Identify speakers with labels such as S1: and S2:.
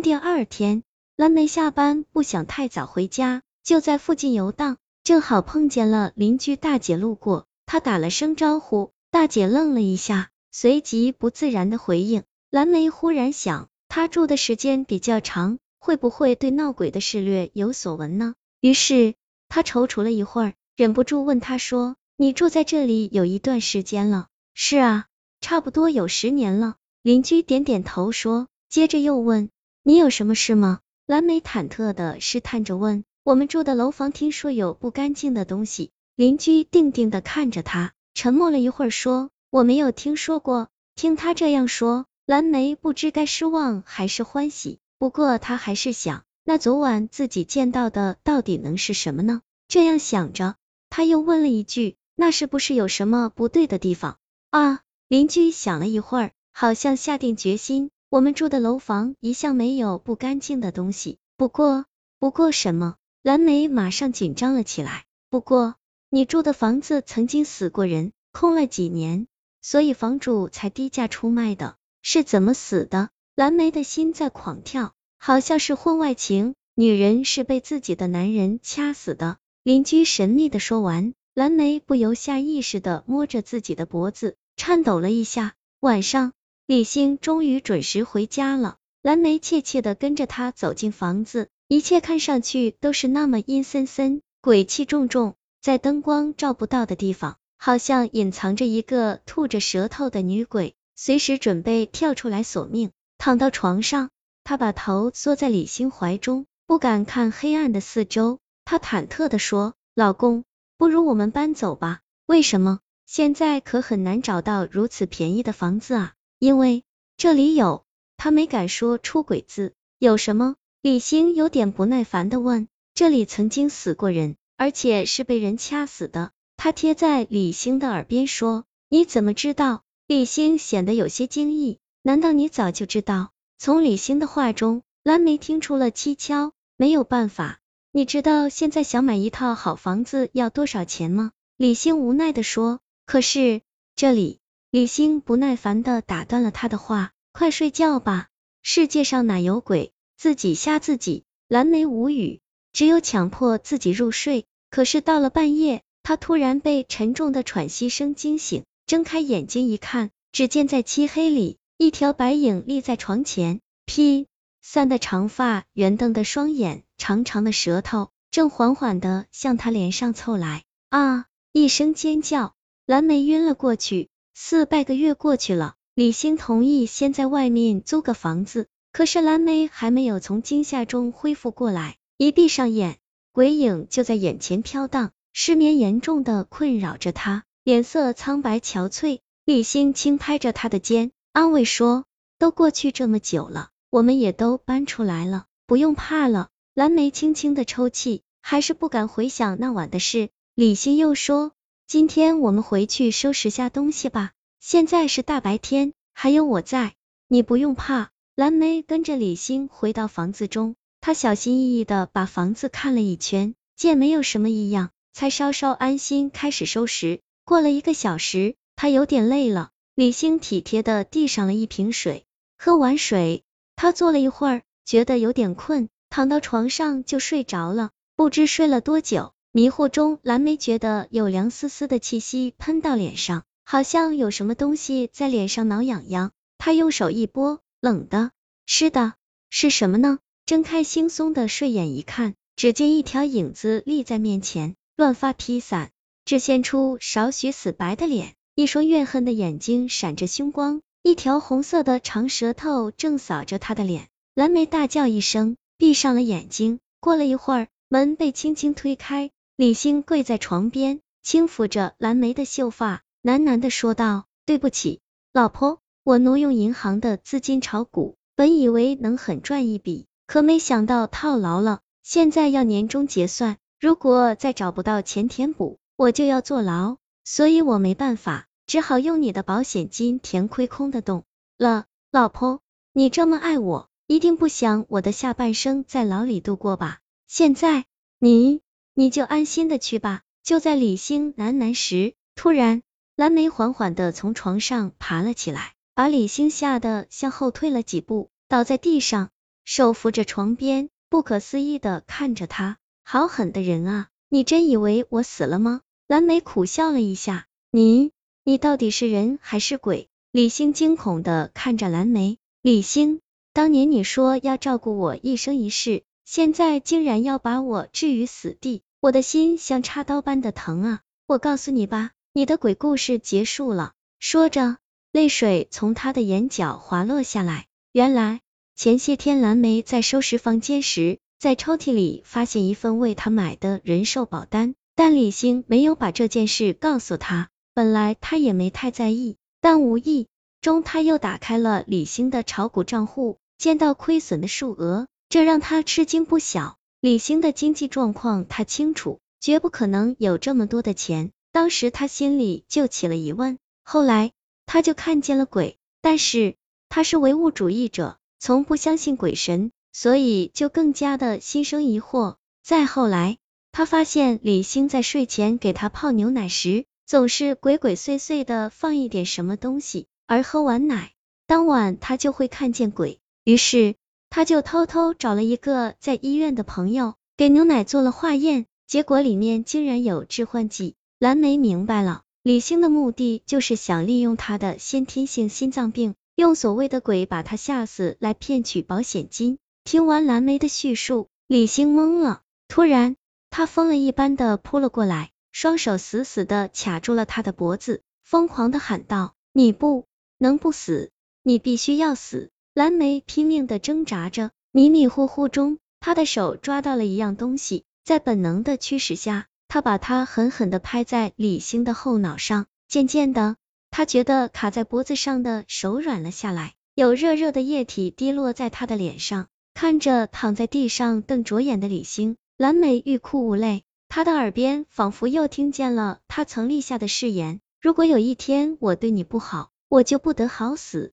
S1: 第二天，蓝莓下班不想太早回家，就在附近游荡，正好碰见了邻居大姐路过，她打了声招呼，大姐愣了一下，随即不自然的回应。蓝莓忽然想，她住的时间比较长，会不会对闹鬼的事略有所闻呢？于是她踌躇了一会儿，忍不住问她说：“你住在这里有一段时间了？”“是啊，差不多有十年了。”邻居点点头说，接着又问。你有什么事吗？蓝莓忐忑的试探着问。我们住的楼房听说有不干净的东西。邻居定定的看着他，沉默了一会儿，说：“我没有听说过。”听他这样说，蓝莓不知该失望还是欢喜。不过他还是想，那昨晚自己见到的到底能是什么呢？这样想着，他又问了一句：“那是不是有什么不对的地方？”啊！邻居想了一会儿，好像下定决心。我们住的楼房一向没有不干净的东西，不过，不过什么？蓝莓马上紧张了起来。不过，你住的房子曾经死过人，空了几年，所以房主才低价出卖的。是怎么死的？蓝莓的心在狂跳，好像是婚外情，女人是被自己的男人掐死的。邻居神秘的说完，蓝莓不由下意识的摸着自己的脖子，颤抖了一下。晚上。李星终于准时回家了，蓝莓怯怯的跟着他走进房子，一切看上去都是那么阴森森、鬼气重重，在灯光照不到的地方，好像隐藏着一个吐着舌头的女鬼，随时准备跳出来索命。躺到床上，他把头缩在李星怀中，不敢看黑暗的四周。他忐忑的说：“老公，不如我们搬走吧？为什么？现在可很难找到如此便宜的房子啊。”因为这里有，他没敢说出轨字，有什么？李星有点不耐烦的问。这里曾经死过人，而且是被人掐死的。他贴在李星的耳边说。你怎么知道？李星显得有些惊异。难道你早就知道？从李星的话中，蓝莓听出了蹊跷。没有办法，你知道现在想买一套好房子要多少钱吗？李星无奈的说。可是这里。李星不耐烦的打断了他的话，快睡觉吧，世界上哪有鬼，自己吓自己。蓝莓无语，只有强迫自己入睡。可是到了半夜，他突然被沉重的喘息声惊醒，睁开眼睛一看，只见在漆黑里，一条白影立在床前，披散的长发，圆瞪的双眼，长长的舌头，正缓缓的向他脸上凑来。啊！一声尖叫，蓝莓晕了过去。四百个月过去了，李星同意先在外面租个房子，可是蓝莓还没有从惊吓中恢复过来，一闭上眼，鬼影就在眼前飘荡，失眠严重的困扰着他，脸色苍白憔悴。李星轻拍着他的肩，安慰说：“都过去这么久了，我们也都搬出来了，不用怕了。”蓝莓轻轻的抽泣，还是不敢回想那晚的事。李星又说。今天我们回去收拾下东西吧。现在是大白天，还有我在，你不用怕。蓝莓跟着李欣回到房子中，他小心翼翼的把房子看了一圈，见没有什么异样，才稍稍安心，开始收拾。过了一个小时，他有点累了，李欣体贴的递上了一瓶水。喝完水，他坐了一会儿，觉得有点困，躺到床上就睡着了。不知睡了多久。迷糊中，蓝莓觉得有凉丝丝的气息喷到脸上，好像有什么东西在脸上挠痒痒。他用手一拨，冷的、湿的，是什么呢？睁开惺忪的睡眼一看，只见一条影子立在面前，乱发披散，只现出少许死白的脸，一双怨恨的眼睛闪着凶光，一条红色的长舌头正扫着他的脸。蓝莓大叫一声，闭上了眼睛。过了一会儿，门被轻轻推开。李欣跪在床边，轻抚着蓝莓的秀发，喃喃的说道：“对不起，老婆，我挪用银行的资金炒股，本以为能狠赚一笔，可没想到套牢了。现在要年终结算，如果再找不到钱填补，我就要坐牢。所以我没办法，只好用你的保险金填亏空的洞了。老婆，你这么爱我，一定不想我的下半生在牢里度过吧？现在，你……”你就安心的去吧。就在李星喃喃时，突然蓝莓缓缓的从床上爬了起来，把李星吓得向后退了几步，倒在地上。手扶着床边，不可思议的看着他，好狠的人啊！你真以为我死了吗？蓝莓苦笑了一下，你，你到底是人还是鬼？李星惊恐的看着蓝莓，李星，当年你说要照顾我一生一世，现在竟然要把我置于死地，我的心像插刀般的疼啊！我告诉你吧，你的鬼故事结束了。说着，泪水从他的眼角滑落下来。原来前些天蓝莓在收拾房间时，在抽屉里发现一份为他买的人寿保单，但李星没有把这件事告诉他。本来他也没太在意。但无意中，他又打开了李星的炒股账户，见到亏损的数额，这让他吃惊不小。李星的经济状况他清楚，绝不可能有这么多的钱。当时他心里就起了疑问，后来他就看见了鬼，但是他是唯物主义者，从不相信鬼神，所以就更加的心生疑惑。再后来，他发现李星在睡前给他泡牛奶时。总是鬼鬼祟祟的放一点什么东西，而喝完奶，当晚他就会看见鬼。于是他就偷偷找了一个在医院的朋友，给牛奶做了化验，结果里面竟然有致幻剂。蓝莓明白了，李星的目的就是想利用他的先天性心脏病，用所谓的鬼把他吓死，来骗取保险金。听完蓝莓的叙述，李星懵了，突然他疯了一般的扑了过来。双手死死的卡住了他的脖子，疯狂的喊道：“你不能不死，你必须要死！”蓝莓拼命的挣扎着，迷迷糊糊中，他的手抓到了一样东西，在本能的驱使下，他把它狠狠的拍在李星的后脑上。渐渐的，他觉得卡在脖子上的手软了下来，有热热的液体滴落在他的脸上。看着躺在地上瞪着眼的李星，蓝莓欲哭无泪。他的耳边仿佛又听见了他曾立下的誓言：如果有一天我对你不好，我就不得好死。